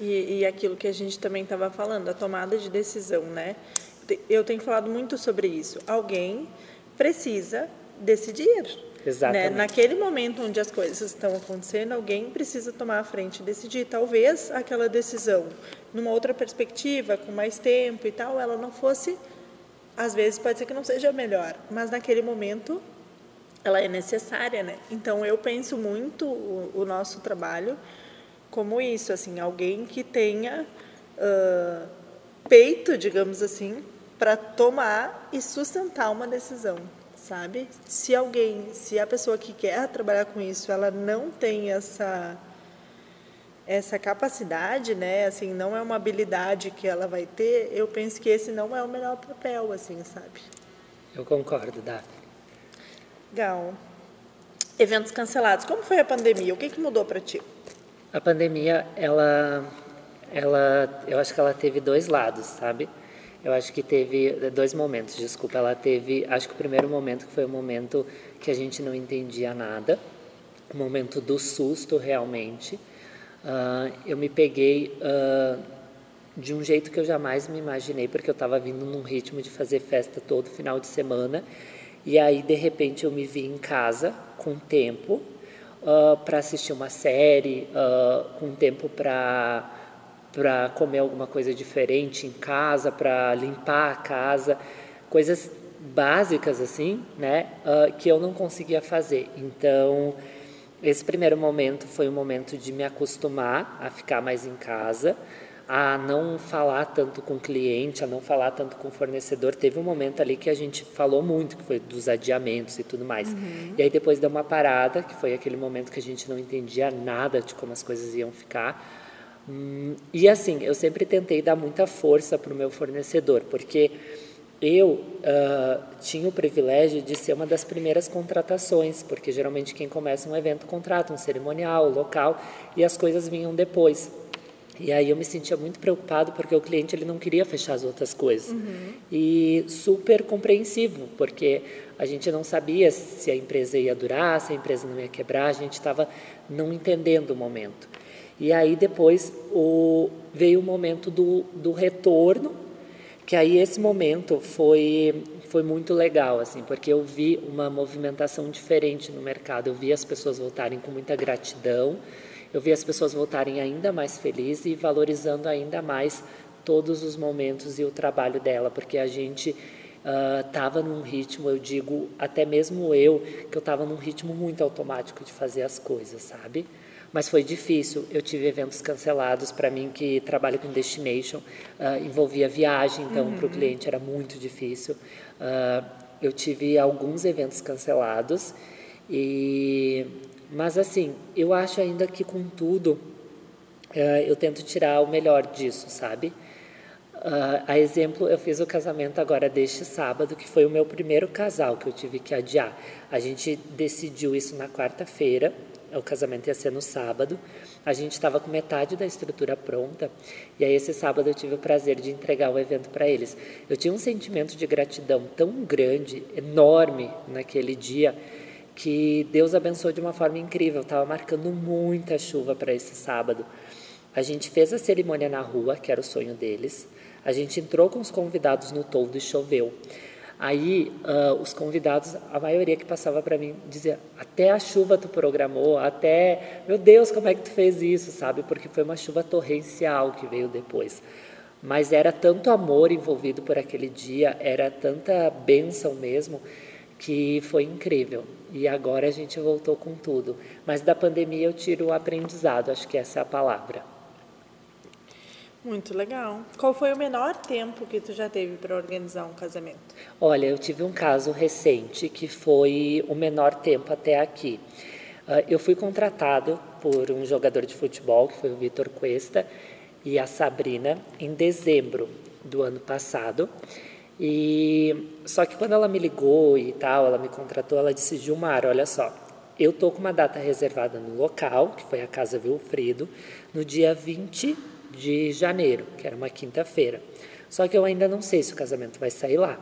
Speaker 1: E, e aquilo que a gente também estava falando, a tomada de decisão, né? Eu tenho falado muito sobre isso. Alguém precisa decidir.
Speaker 2: Exatamente.
Speaker 1: Né? Naquele momento onde as coisas estão acontecendo, alguém precisa tomar a frente e decidir. Talvez aquela decisão, numa outra perspectiva, com mais tempo e tal, ela não fosse, às vezes pode ser que não seja melhor, mas naquele momento ela é necessária, né? Então eu penso muito o, o nosso trabalho como isso, assim, alguém que tenha uh, peito, digamos assim, para tomar e sustentar uma decisão, sabe? Se alguém, se a pessoa que quer trabalhar com isso, ela não tem essa essa capacidade, né? Assim, não é uma habilidade que ela vai ter. Eu penso que esse não é o melhor papel, assim, sabe?
Speaker 2: Eu concordo, Daphne.
Speaker 1: Gal, eventos cancelados. Como foi a pandemia? O que, que mudou para ti?
Speaker 2: A pandemia, ela, ela, eu acho que ela teve dois lados, sabe? Eu acho que teve dois momentos, desculpa. Ela teve, acho que o primeiro momento que foi o momento que a gente não entendia nada, o momento do susto realmente. Uh, eu me peguei uh, de um jeito que eu jamais me imaginei, porque eu estava vindo num ritmo de fazer festa todo final de semana. E aí, de repente, eu me vi em casa com tempo uh, ah, para assistir uma série, com tempo para para comer alguma coisa diferente em casa, para limpar a casa, coisas básicas assim, né, uh, que eu não conseguia fazer. Então, esse primeiro momento foi um momento de me acostumar a ficar mais em casa, a não falar tanto com o cliente, a não falar tanto com o fornecedor. Teve um momento ali que a gente falou muito, que foi dos adiamentos e tudo mais. Uhum. E aí depois deu uma parada, que foi aquele momento que a gente não entendia nada de como as coisas iam ficar. Hum, e assim, eu sempre tentei dar muita força para o meu fornecedor, porque eu uh, tinha o privilégio de ser uma das primeiras contratações, porque geralmente quem começa um evento contrata um cerimonial, local, e as coisas vinham depois. E aí eu me sentia muito preocupado porque o cliente ele não queria fechar as outras coisas. Uhum. E super compreensivo, porque a gente não sabia se a empresa ia durar, se a empresa não ia quebrar, a gente estava não entendendo o momento. E aí depois o, veio o momento do, do retorno, que aí esse momento foi foi muito legal assim, porque eu vi uma movimentação diferente no mercado. Eu vi as pessoas voltarem com muita gratidão eu vi as pessoas voltarem ainda mais felizes e valorizando ainda mais todos os momentos e o trabalho dela, porque a gente estava uh, num ritmo, eu digo, até mesmo eu, que eu estava num ritmo muito automático de fazer as coisas, sabe? Mas foi difícil. Eu tive eventos cancelados para mim que trabalho com destination, uh, envolvia viagem, então uhum. para o cliente era muito difícil. Uh, eu tive alguns eventos cancelados e mas assim, eu acho ainda que com tudo eu tento tirar o melhor disso, sabe? Uh, a exemplo, eu fiz o casamento agora deste sábado, que foi o meu primeiro casal que eu tive que adiar. A gente decidiu isso na quarta-feira, o casamento ia ser no sábado. A gente estava com metade da estrutura pronta e aí esse sábado eu tive o prazer de entregar o evento para eles. Eu tinha um sentimento de gratidão tão grande, enorme naquele dia que Deus abençoou de uma forma incrível. Estava marcando muita chuva para esse sábado. A gente fez a cerimônia na rua, que era o sonho deles. A gente entrou com os convidados no toldo e choveu. Aí uh, os convidados, a maioria que passava para mim, dizia: até a chuva tu programou, até meu Deus, como é que tu fez isso, sabe? Porque foi uma chuva torrencial que veio depois. Mas era tanto amor envolvido por aquele dia, era tanta bênção mesmo, que foi incrível. E agora a gente voltou com tudo. Mas da pandemia eu tiro o aprendizado, acho que essa é a palavra.
Speaker 1: Muito legal. Qual foi o menor tempo que tu já teve para organizar um casamento?
Speaker 2: Olha, eu tive um caso recente que foi o menor tempo até aqui. Ah, eu fui contratado por um jogador de futebol, que foi o Vitor Cuesta, e a Sabrina, em dezembro do ano passado. E só que quando ela me ligou e tal, ela me contratou, ela disse: Gilmar, olha só, eu tô com uma data reservada no local, que foi a Casa Wilfredo, no dia 20 de janeiro, que era uma quinta-feira. Só que eu ainda não sei se o casamento vai sair lá.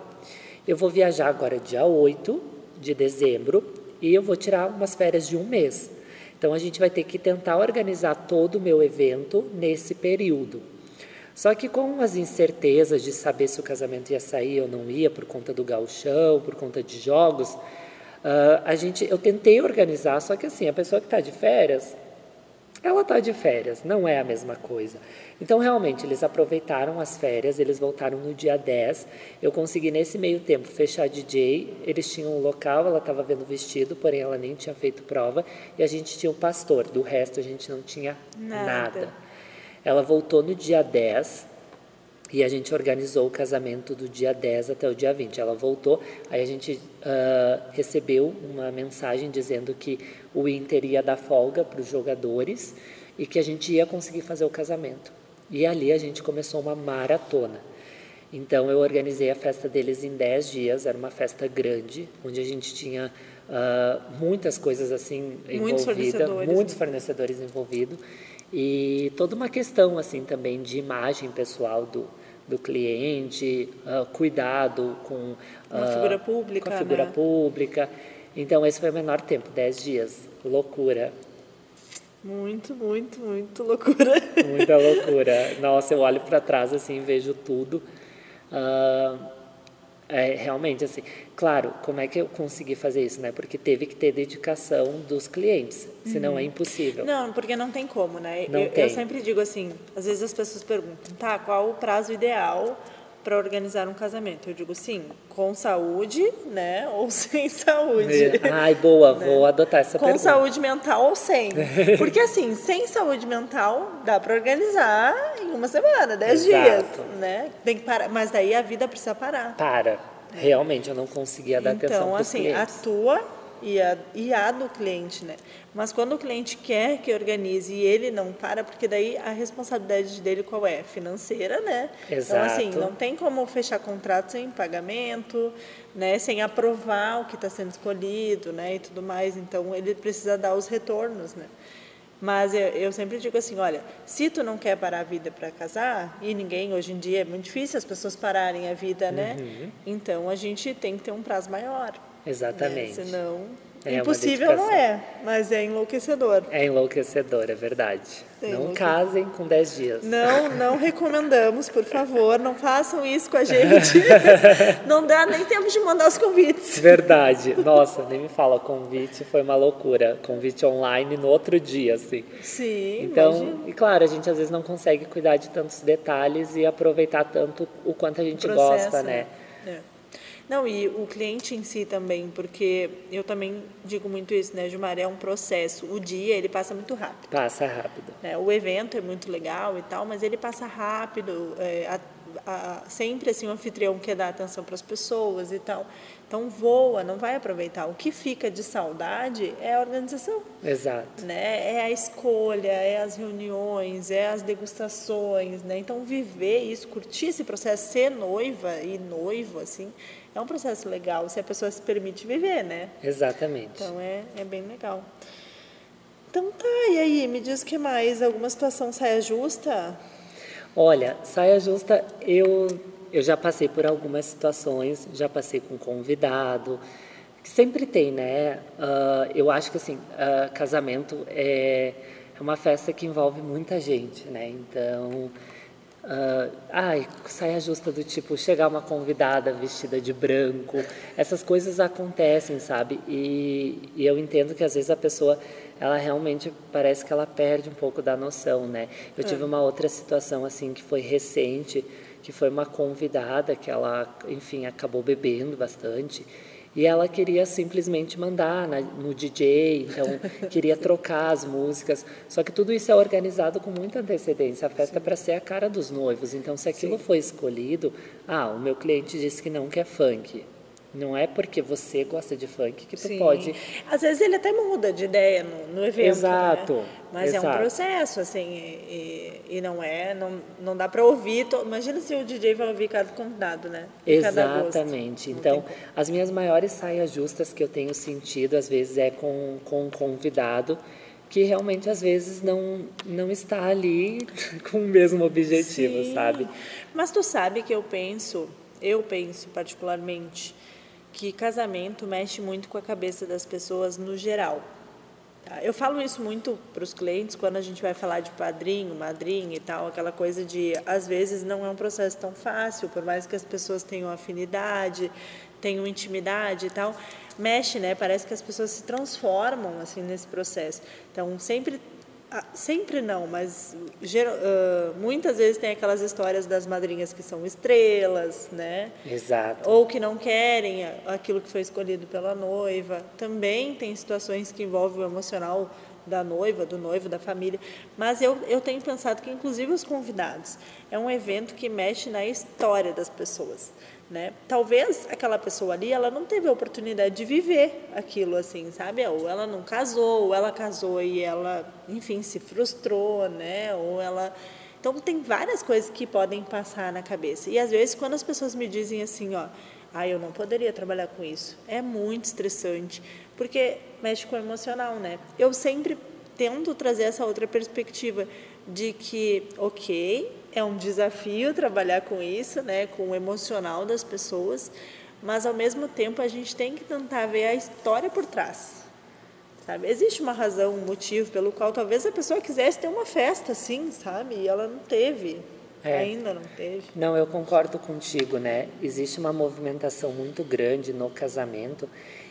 Speaker 2: Eu vou viajar agora dia 8 de dezembro e eu vou tirar umas férias de um mês. Então a gente vai ter que tentar organizar todo o meu evento nesse período. Só que com as incertezas de saber se o casamento ia sair ou não ia por conta do gauchão, por conta de jogos, uh, a gente, eu tentei organizar, só que assim, a pessoa que está de férias, ela tá de férias, não é a mesma coisa. Então, realmente, eles aproveitaram as férias, eles voltaram no dia 10. Eu consegui, nesse meio tempo, fechar a DJ. Eles tinham um local, ela estava vendo vestido, porém ela nem tinha feito prova. E a gente tinha o um pastor, do resto a gente não tinha nada. nada. Ela voltou no dia 10, e a gente organizou o casamento do dia 10 até o dia 20. Ela voltou, aí a gente uh, recebeu uma mensagem dizendo que o Inter ia dar folga para os jogadores e que a gente ia conseguir fazer o casamento. E ali a gente começou uma maratona. Então eu organizei a festa deles em 10 dias, era uma festa grande, onde a gente tinha uh, muitas coisas assim
Speaker 1: muitos envolvidas, fornecedores,
Speaker 2: muitos fornecedores envolvidos e toda uma questão assim também de imagem pessoal do, do cliente, uh, cuidado com,
Speaker 1: uh, figura pública,
Speaker 2: com a figura
Speaker 1: né?
Speaker 2: pública. Então, esse foi o menor tempo, 10 dias. Loucura.
Speaker 1: Muito, muito, muito loucura.
Speaker 2: Muita loucura. Nossa, eu olho para trás assim, vejo tudo. Uh, é, realmente, assim, claro, como é que eu consegui fazer isso, né? Porque teve que ter dedicação dos clientes, senão uhum. é impossível.
Speaker 1: Não, porque não tem como, né?
Speaker 2: Não
Speaker 1: eu,
Speaker 2: tem.
Speaker 1: eu sempre digo assim, às vezes as pessoas perguntam, tá, qual o prazo ideal para organizar um casamento? Eu digo sim, com saúde, né? Ou sem saúde.
Speaker 2: É. Ai, boa, né? vou adotar essa
Speaker 1: com
Speaker 2: pergunta.
Speaker 1: Com saúde mental ou sem. Porque assim, sem saúde mental dá para organizar em uma semana, dez Exato. dias, né? Tem que parar, mas daí a vida precisa parar.
Speaker 2: Para. Realmente eu não conseguia dar
Speaker 1: então,
Speaker 2: atenção para
Speaker 1: assim,
Speaker 2: clientes.
Speaker 1: a tua e a, e a do cliente, né? Mas quando o cliente quer que organize e ele não para, porque daí a responsabilidade dele qual é? Financeira, né?
Speaker 2: Exato.
Speaker 1: Então, assim, não tem como fechar contrato sem pagamento, né? Sem aprovar o que está sendo escolhido, né? E tudo mais. Então, ele precisa dar os retornos, né? Mas eu, eu, sempre digo assim, olha, se tu não quer parar a vida para casar, e ninguém, hoje em dia é muito difícil as pessoas pararem a vida, né?
Speaker 2: Uhum.
Speaker 1: Então a gente tem que ter um prazo maior.
Speaker 2: Exatamente.
Speaker 1: Né? Senão
Speaker 2: é
Speaker 1: Impossível não é, mas é enlouquecedor.
Speaker 2: É enlouquecedor, é verdade. É não casem com 10 dias.
Speaker 1: Não, não recomendamos, por favor, não façam isso com a gente. não dá nem tempo de mandar os convites.
Speaker 2: Verdade. Nossa, nem me fala, convite foi uma loucura. Convite online no outro dia, assim.
Speaker 1: Sim,
Speaker 2: Então,
Speaker 1: imagino.
Speaker 2: e claro, a gente às vezes não consegue cuidar de tantos detalhes e aproveitar tanto o quanto a gente
Speaker 1: Processo,
Speaker 2: gosta, né?
Speaker 1: É. Não, e o cliente em si também, porque eu também digo muito isso, né, Gilmar? É um processo. O dia, ele passa muito rápido.
Speaker 2: Passa rápido.
Speaker 1: Né? O evento é muito legal e tal, mas ele passa rápido. É, a, a, sempre, assim, o anfitrião quer dar atenção para as pessoas e tal. Então, voa, não vai aproveitar. O que fica de saudade é a organização.
Speaker 2: Exato.
Speaker 1: Né? É a escolha, é as reuniões, é as degustações, né? Então, viver isso, curtir esse processo, ser noiva e noivo, assim, é um processo legal, se a pessoa se permite viver, né?
Speaker 2: Exatamente.
Speaker 1: Então, é, é bem legal. Então, tá, e aí, me diz o que mais? Alguma situação saia justa?
Speaker 2: Olha, saia justa, eu eu já passei por algumas situações, já passei com convidado, que sempre tem, né? Uh, eu acho que assim, uh, casamento é, é uma festa que envolve muita gente, né? Então, Uh, ai, saia justa do tipo chegar uma convidada vestida de branco, essas coisas acontecem, sabe? E, e, eu entendo que às vezes a pessoa, ela realmente parece que ela perde um pouco da noção, né? Eu é. tive uma outra situação assim que foi recente, que foi uma convidada que ela, enfim, acabou bebendo bastante e ela queria simplesmente mandar na, no DJ, então queria trocar as músicas. Só que tudo isso é organizado com muita antecedência. A festa é para ser a cara dos noivos. Então, se aquilo Sim. foi escolhido, ah, o meu cliente disse que não quer funk. Não é porque você gosta de funk que tu
Speaker 1: Sim.
Speaker 2: pode.
Speaker 1: Às vezes ele até muda de ideia no, no evento.
Speaker 2: Exato.
Speaker 1: Né? Mas
Speaker 2: exato.
Speaker 1: é um processo, assim, e, e não é, não, não dá para ouvir. To... Imagina se o DJ vai ouvir cada convidado, né?
Speaker 2: Exatamente. Então, as minhas maiores saias justas que eu tenho sentido, às vezes, é com, com um convidado que realmente às vezes não não está ali com o mesmo objetivo,
Speaker 1: Sim.
Speaker 2: sabe?
Speaker 1: Mas tu sabe que eu penso, eu penso particularmente que casamento mexe muito com a cabeça das pessoas no geral. Tá? Eu falo isso muito para os clientes quando a gente vai falar de padrinho, madrinha e tal, aquela coisa de, às vezes, não é um processo tão fácil, por mais que as pessoas tenham afinidade, tenham intimidade e tal, mexe, né? Parece que as pessoas se transformam assim nesse processo. Então, sempre ah, sempre não, mas uh, muitas vezes tem aquelas histórias das madrinhas que são estrelas, né?
Speaker 2: Exato.
Speaker 1: Ou que não querem aquilo que foi escolhido pela noiva. Também tem situações que envolvem o emocional da noiva, do noivo, da família. Mas eu, eu tenho pensado que, inclusive, os convidados é um evento que mexe na história das pessoas. Né? Talvez aquela pessoa ali, ela não teve a oportunidade de viver aquilo assim, sabe? Ou ela não casou, ou ela casou e ela, enfim, se frustrou, né? Ou ela Então tem várias coisas que podem passar na cabeça. E às vezes quando as pessoas me dizem assim, ó, ah, eu não poderia trabalhar com isso. É muito estressante, porque mexe com o emocional, né? Eu sempre tento trazer essa outra perspectiva de que, OK, é um desafio trabalhar com isso, né, com o emocional das pessoas, mas ao mesmo tempo a gente tem que tentar ver a história por trás. Sabe? Existe uma razão, um motivo pelo qual talvez a pessoa quisesse ter uma festa assim, sabe? E ela não teve. É. Ainda não teve.
Speaker 2: Não, eu concordo contigo, né? Existe uma movimentação muito grande no casamento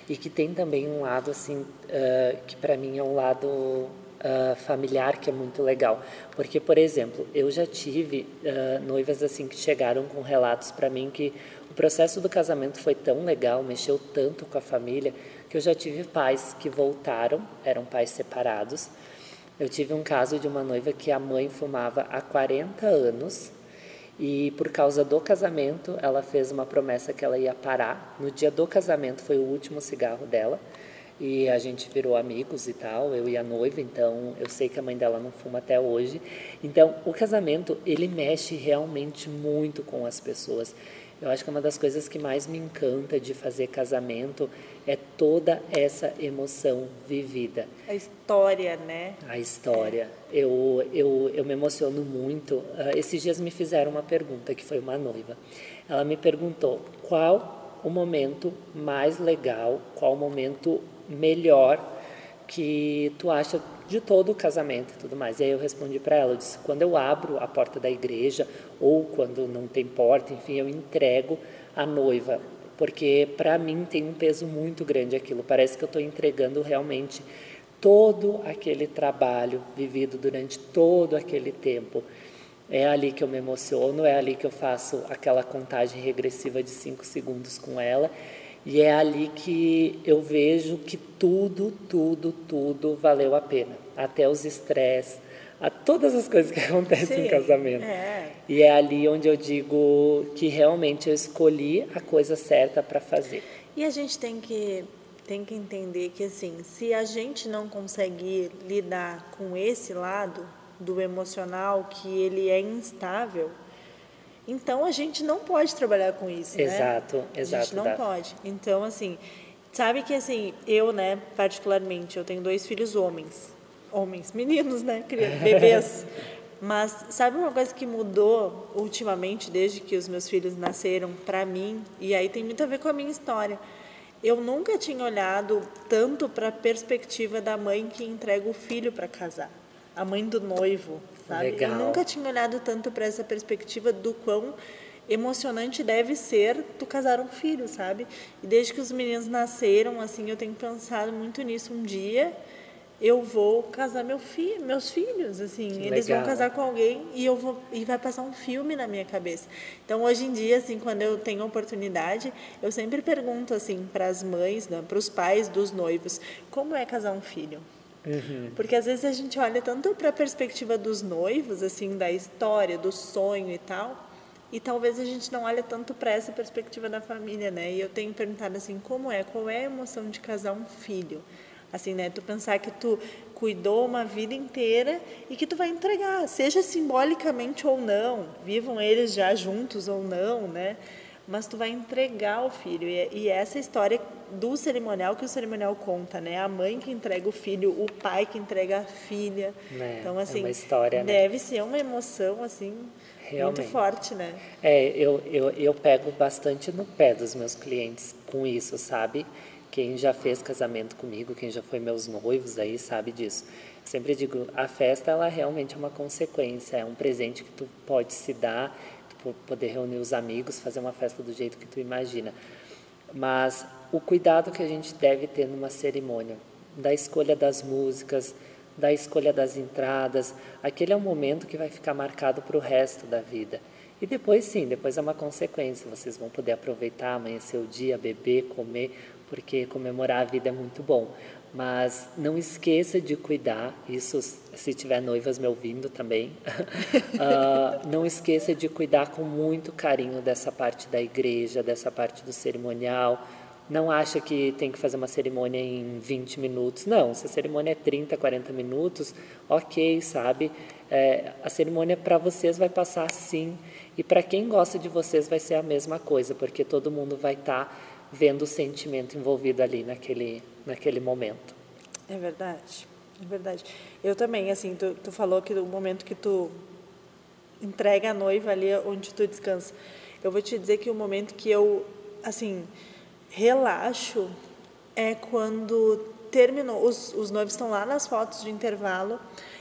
Speaker 2: e que tem também um lado assim uh, que para mim é um lado uh, familiar que é muito legal. Porque, por exemplo, eu já tive uh, noivas assim que chegaram com relatos para mim que o processo do casamento foi tão legal, mexeu tanto com a família, que eu já tive pais que voltaram, eram pais separados. Eu tive um caso de uma noiva que a mãe fumava há 40 anos e por causa do casamento ela fez uma promessa que ela ia parar. No dia do casamento foi o último cigarro dela e a gente virou amigos e tal, eu e a noiva, então eu sei que a mãe dela não fuma até hoje. Então, o casamento, ele mexe realmente muito com as pessoas. Eu acho que uma das coisas que mais me encanta de fazer casamento é toda essa emoção vivida.
Speaker 1: A história, né?
Speaker 2: A história. Eu, eu, eu me emociono muito. Uh, esses dias me fizeram uma pergunta, que foi uma noiva. Ela me perguntou qual o momento mais legal, qual o momento melhor que tu acha de todo o casamento e tudo mais. E aí eu respondi para ela, eu disse, quando eu abro a porta da igreja ou quando não tem porta, enfim, eu entrego a noiva, porque para mim tem um peso muito grande aquilo. Parece que eu estou entregando realmente todo aquele trabalho vivido durante todo aquele tempo. É ali que eu me emociono, é ali que eu faço aquela contagem regressiva de cinco segundos com ela e é ali que eu vejo que tudo, tudo, tudo valeu a pena. Até os estresses, a todas as coisas que acontecem Sim, em casamento. É. E é ali onde eu digo que realmente eu escolhi a coisa certa para fazer.
Speaker 1: E a gente tem que tem que entender que assim, se a gente não conseguir lidar com esse lado do emocional que ele é instável, então a gente não pode trabalhar com isso?
Speaker 2: Exato,
Speaker 1: né?
Speaker 2: exato.
Speaker 1: A gente não pode. Então assim, sabe que assim, eu, né, particularmente, eu tenho dois filhos homens, homens, meninos, né, bebês. Mas sabe uma coisa que mudou ultimamente desde que os meus filhos nasceram para mim e aí tem muito a ver com a minha história. Eu nunca tinha olhado tanto para a perspectiva da mãe que entrega o filho para casar, a mãe do noivo, sabe? Legal. Eu nunca tinha olhado tanto para essa perspectiva do quão emocionante deve ser tu casar um filho, sabe? E desde que os meninos nasceram, assim, eu tenho pensado muito nisso um dia eu vou casar meu fi meus filhos, assim, que eles legal. vão casar com alguém e eu vou e vai passar um filme na minha cabeça. Então hoje em dia, assim, quando eu tenho oportunidade, eu sempre pergunto assim para as mães, né, para os pais dos noivos, como é casar um filho? Uhum. Porque às vezes a gente olha tanto para a perspectiva dos noivos, assim, da história, do sonho e tal, e talvez a gente não olha tanto para essa perspectiva da família, né? E eu tenho perguntado assim, como é? Qual é a emoção de casar um filho? Assim, né? Tu pensar que tu cuidou uma vida inteira e que tu vai entregar, seja simbolicamente ou não, vivam eles já juntos ou não, né? Mas tu vai entregar o filho. E, e essa história do cerimonial que o cerimonial conta, né? A mãe que entrega o filho, o pai que entrega a filha.
Speaker 2: É, então, assim, é uma história,
Speaker 1: né? deve né? ser uma emoção, assim, Realmente. muito forte, né?
Speaker 2: É, eu, eu, eu pego bastante no pé dos meus clientes com isso, sabe? Quem já fez casamento comigo, quem já foi meus noivos aí, sabe disso. sempre digo, a festa, ela realmente é uma consequência, é um presente que tu pode se dar poder reunir os amigos, fazer uma festa do jeito que tu imagina. Mas o cuidado que a gente deve ter numa cerimônia, da escolha das músicas, da escolha das entradas. Aquele é um momento que vai ficar marcado para o resto da vida. E depois sim, depois é uma consequência. Vocês vão poder aproveitar, amanhecer o dia, beber, comer, porque comemorar a vida é muito bom. Mas não esqueça de cuidar, isso se tiver noivas me ouvindo também, uh, não esqueça de cuidar com muito carinho dessa parte da igreja, dessa parte do cerimonial, não acha que tem que fazer uma cerimônia em 20 minutos. Não, se a cerimônia é 30, 40 minutos, ok, sabe? É, a cerimônia para vocês vai passar sim. E para quem gosta de vocês vai ser a mesma coisa, porque todo mundo vai estar tá vendo o sentimento envolvido ali naquele, naquele momento.
Speaker 1: É verdade, é verdade. Eu também, assim, tu, tu falou que o momento que tu entrega a noiva ali onde tu descansa. Eu vou te dizer que o momento que eu, assim, relaxo é quando terminou, os, os noivos estão lá nas fotos de intervalo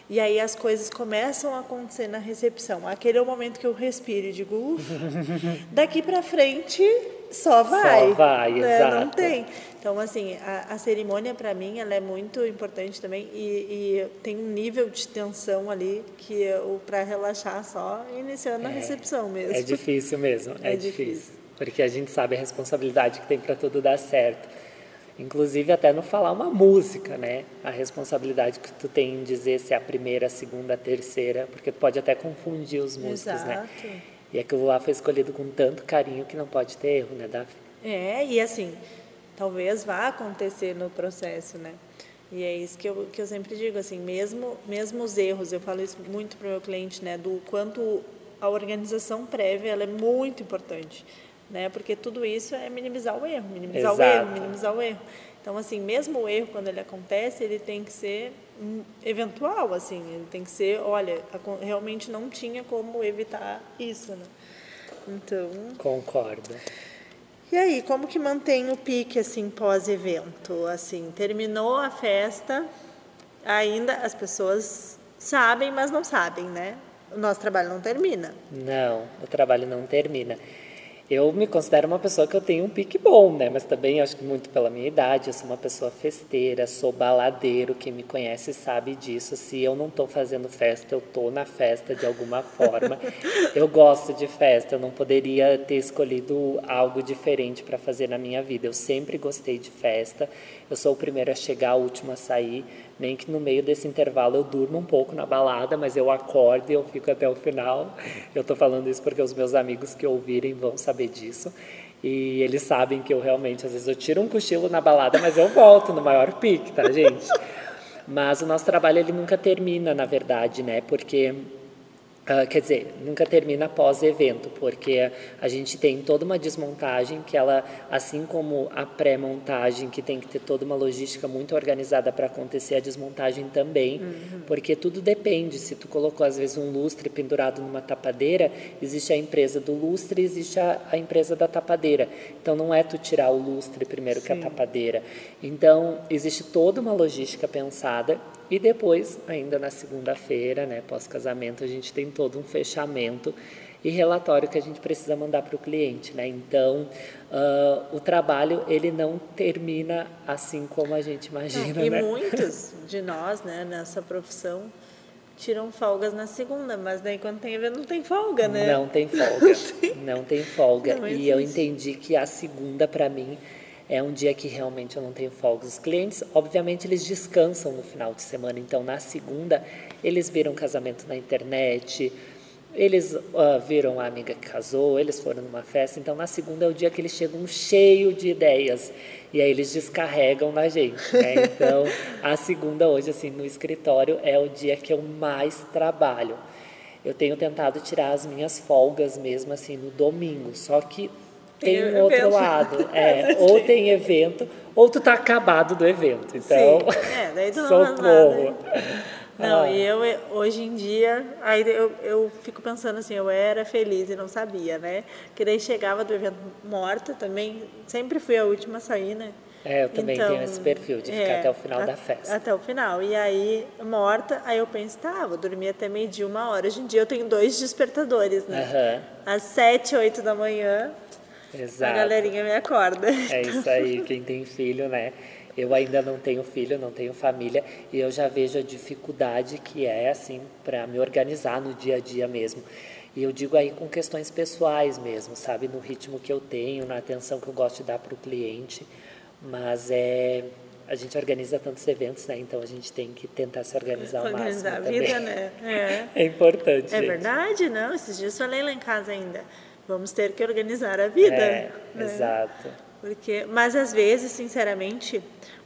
Speaker 1: e aí as coisas começam a acontecer na recepção. Aquele é o momento que eu respiro e digo, ufa, daqui para frente só vai.
Speaker 2: Só vai, né? exato.
Speaker 1: Não tem. Então, assim, a, a cerimônia para mim ela é muito importante também e, e, tem um nível de tensão ali que para relaxar só iniciando é, a recepção mesmo.
Speaker 2: É difícil mesmo, é, é difícil. difícil porque a gente sabe a responsabilidade que tem para tudo dar certo. Inclusive até no falar uma música, né? A responsabilidade que tu tem em dizer se é a primeira, a segunda, a terceira, porque tu pode até confundir os músicos, né? Exato. né? E aquilo lá foi escolhido com tanto carinho que não pode ter erro, né, Davi?
Speaker 1: É, e assim, talvez vá acontecer no processo, né? E é isso que eu, que eu sempre digo, assim, mesmo, mesmo os erros, eu falo isso muito para o meu cliente, né? Do quanto a organização prévia, ela é muito importante né? Porque tudo isso é minimizar o erro, minimizar Exato. o erro, minimizar o erro. Então, assim, mesmo o erro quando ele acontece, ele tem que ser eventual, assim, ele tem que ser, olha, realmente não tinha como evitar isso, né? Então.
Speaker 2: Concordo.
Speaker 1: E aí, como que mantém o pique assim pós-evento? Assim, terminou a festa, ainda as pessoas sabem, mas não sabem, né? O nosso trabalho não termina.
Speaker 2: Não, o trabalho não termina. Eu me considero uma pessoa que eu tenho um pique bom, né? Mas também acho que muito pela minha idade, eu sou uma pessoa festeira, sou baladeiro, quem me conhece sabe disso. Se eu não estou fazendo festa, eu estou na festa de alguma forma. eu gosto de festa, eu não poderia ter escolhido algo diferente para fazer na minha vida. Eu sempre gostei de festa. Eu sou o primeiro a chegar, o último a sair nem que no meio desse intervalo eu durmo um pouco na balada, mas eu acordo e eu fico até o final. Eu estou falando isso porque os meus amigos que ouvirem vão saber disso. E eles sabem que eu realmente, às vezes, eu tiro um cochilo na balada, mas eu volto no maior pique, tá, gente? Mas o nosso trabalho, ele nunca termina, na verdade, né? Porque Uh, quer dizer, nunca termina após evento, porque a gente tem toda uma desmontagem que ela, assim como a pré-montagem, que tem que ter toda uma logística muito organizada para acontecer, a desmontagem também, uhum. porque tudo depende. Se tu colocou às vezes um lustre pendurado numa tapadeira, existe a empresa do lustre, existe a, a empresa da tapadeira. Então não é tu tirar o lustre primeiro Sim. que a tapadeira. Então existe toda uma logística pensada e depois, ainda na segunda-feira, né, pós-casamento, a gente tem todo um fechamento e relatório que a gente precisa mandar para o cliente, né? Então, uh, o trabalho ele não termina assim como a gente imagina,
Speaker 1: é, e
Speaker 2: né?
Speaker 1: muitos de nós, né, nessa profissão tiram folgas na segunda, mas daí quando tem evento não tem folga, né?
Speaker 2: Não tem folga, não tem folga. Não e eu entendi que a segunda para mim é um dia que realmente eu não tenho folga. Os clientes, obviamente, eles descansam no final de semana, então na segunda eles viram casamento na internet, eles uh, viram a amiga que casou, eles foram numa festa, então na segunda é o dia que eles chegam cheio de ideias e aí eles descarregam na gente. Né? Então a segunda hoje assim no escritório é o dia que eu mais trabalho. Eu tenho tentado tirar as minhas folgas mesmo assim no domingo, só que tem um outro lado. É, ou tem evento, ou tu tá acabado do evento. Então,
Speaker 1: Sim. É, daí tu não socorro. Não, ah. e eu, hoje em dia, aí eu, eu fico pensando assim, eu era feliz e não sabia, né? Que daí chegava do evento morta também, sempre fui a última a sair, né?
Speaker 2: É, eu também então, tenho esse perfil de ficar é, até o final a, da festa.
Speaker 1: Até o final. E aí, morta, aí eu penso, tá, vou dormir até meio-dia, uma hora. Hoje em dia eu tenho dois despertadores, né? Uhum. Às sete, oito da manhã, Exato. A galerinha me acorda.
Speaker 2: É isso aí, quem tem filho, né? Eu ainda não tenho filho, não tenho família e eu já vejo a dificuldade que é assim para me organizar no dia a dia mesmo. E eu digo aí com questões pessoais mesmo, sabe, no ritmo que eu tenho, na atenção que eu gosto de dar para o cliente, mas é a gente organiza tantos eventos, né? Então a gente tem que tentar se organizar o
Speaker 1: Organizar
Speaker 2: máximo
Speaker 1: a vida,
Speaker 2: também.
Speaker 1: né? É.
Speaker 2: É importante.
Speaker 1: É
Speaker 2: gente.
Speaker 1: verdade, não? Esses dias falei lá em casa ainda. Vamos ter que organizar a vida.
Speaker 2: É,
Speaker 1: né?
Speaker 2: exato.
Speaker 1: Porque, mas às vezes, sinceramente,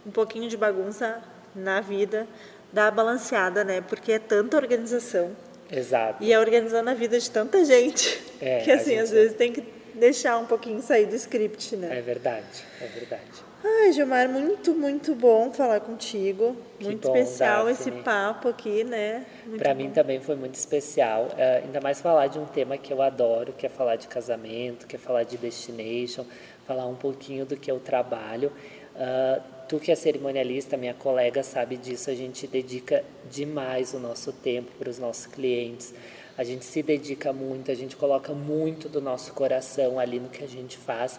Speaker 1: um pouquinho de bagunça na vida dá balanceada, né? Porque é tanta organização
Speaker 2: Exato.
Speaker 1: e é organizando a vida de tanta gente
Speaker 2: É,
Speaker 1: que assim, às
Speaker 2: gente-
Speaker 1: vezes tem que deixar um pouquinho sair do script, né?
Speaker 2: É verdade, é verdade.
Speaker 1: Ai, Gilmar, muito, muito bom falar contigo.
Speaker 2: Que
Speaker 1: muito
Speaker 2: bom,
Speaker 1: especial esse
Speaker 2: Daphne.
Speaker 1: papo aqui, né?
Speaker 2: Para mim também foi muito especial, eh, ainda mais falar de um tema que eu adoro, que é falar de casamento, que é falar de destination, falar um pouquinho do que eu trabalho. Ah, tu que é cerimonialista, minha colega sabe disso, a gente dedica demais o nosso tempo para os nossos clientes. A gente se dedica muito, a gente coloca muito do nosso coração ali no que a gente faz.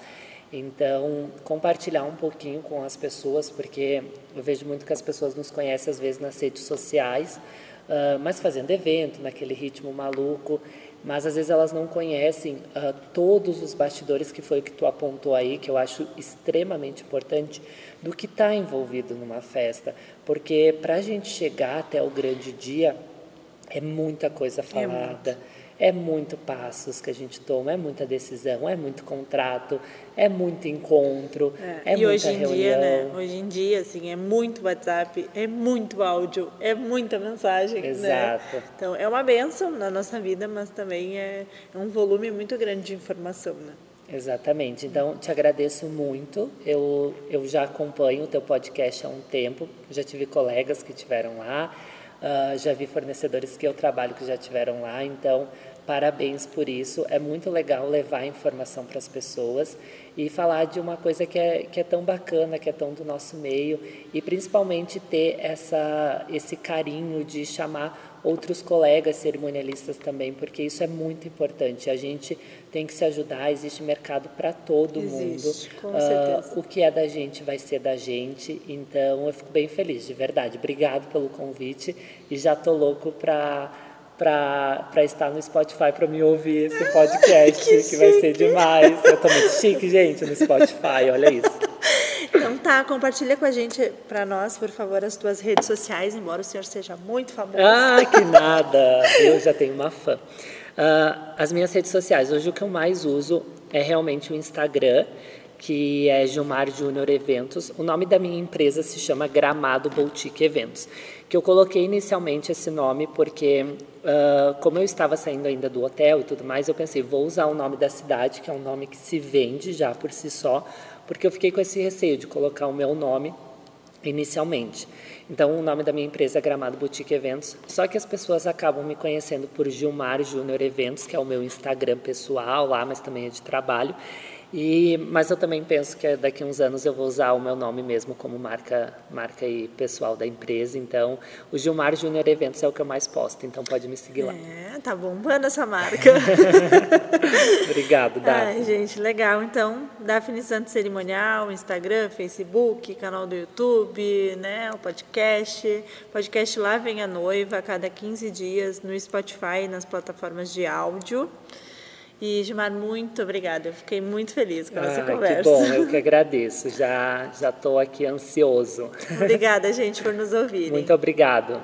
Speaker 2: Então, compartilhar um pouquinho com as pessoas, porque eu vejo muito que as pessoas nos conhecem às vezes nas redes sociais, ah, mas fazendo evento, naquele ritmo maluco, mas às vezes elas não conhecem ah, todos os bastidores que foi o que tu apontou aí, que eu acho extremamente importante, do que está envolvido numa festa. Porque para a gente chegar até o grande dia, é muita coisa falada. É muito passos que a gente toma, é muita decisão, é muito contrato, é muito encontro, é,
Speaker 1: e
Speaker 2: muita
Speaker 1: hoje em
Speaker 2: reunião.
Speaker 1: dia, né? Hoje em dia, assim, é muito WhatsApp, é muito áudio, é muita mensagem,
Speaker 2: Exato.
Speaker 1: né? Então, é uma benção na nossa vida, mas também é, é um volume muito grande de informação, né?
Speaker 2: Exatamente. Então, te agradeço muito. Eu, eu já acompanho o teu podcast há um tempo. Já tive colegas que tiveram lá, ah, já vi fornecedores que eu trabalho que já tiveram lá. Então, parabéns por isso. É muito legal levar informação para as pessoas e falar de uma coisa que é, que é tão bacana, que é tão do nosso meio e principalmente ter essa, esse carinho de chamar outros colegas cerimonialistas também, porque isso é muito importante. A gente tem que se ajudar, existe mercado para todo
Speaker 1: Existe,
Speaker 2: mundo.
Speaker 1: com
Speaker 2: Ah,
Speaker 1: certeza.
Speaker 2: o que é da gente vai ser da gente, então eu fico bem feliz, de verdade. Obrigado pelo convite e já tô louco para para estar no Spotify para me ouvir esse podcast,
Speaker 1: que
Speaker 2: que, vai ser demais. Eu tô muito chique, gente, no Spotify, olha isso.
Speaker 1: Então tá, compartilha com a gente, para nós, por favor, as tuas redes sociais, embora o senhor seja muito famoso.
Speaker 2: Ah, que nada! Eu já tenho uma fã. Ah, as minhas redes sociais, hoje o que eu mais uso é realmente o Instagram, que é Gilmar Júnior Eventos. O nome da minha empresa se chama Gramado Boutique Eventos, que eu coloquei inicialmente esse nome porque, ah, como eu estava saindo ainda do hotel e tudo mais, eu pensei, vou usar o nome da cidade, que é um nome que se vende já por si só, porque eu fiquei com esse receio de colocar o meu nome inicialmente. Então, o nome da minha empresa é Gramado Boutique Eventos, só que as pessoas acabam me conhecendo por Gilmar Júnior Eventos, que é o meu Instagram pessoal lá, mas também é de trabalho. E, mas eu também penso que daqui a uns anos eu vou usar o meu nome mesmo como marca, marca e pessoal da empresa. Então, o Gilmar Júnior Eventos é o que eu mais posto, então pode me seguir lá.
Speaker 1: É, tá bombando essa marca.
Speaker 2: Obrigado, Davi.
Speaker 1: Ai, gente, legal. Então, Daphne Santos Cerimonial, Instagram, Facebook, canal do YouTube, né, o podcast. Podcast Lá Vem a Noiva, a cada 15 dias no Spotify e nas plataformas de áudio. E, Gilmar, muito obrigada. Eu fiquei muito feliz com essa
Speaker 2: Ah,
Speaker 1: conversa.
Speaker 2: que bom, eu que agradeço. Já já estou aqui ansioso.
Speaker 1: Obrigada, gente, por nos ouvirem.
Speaker 2: Muito obrigado.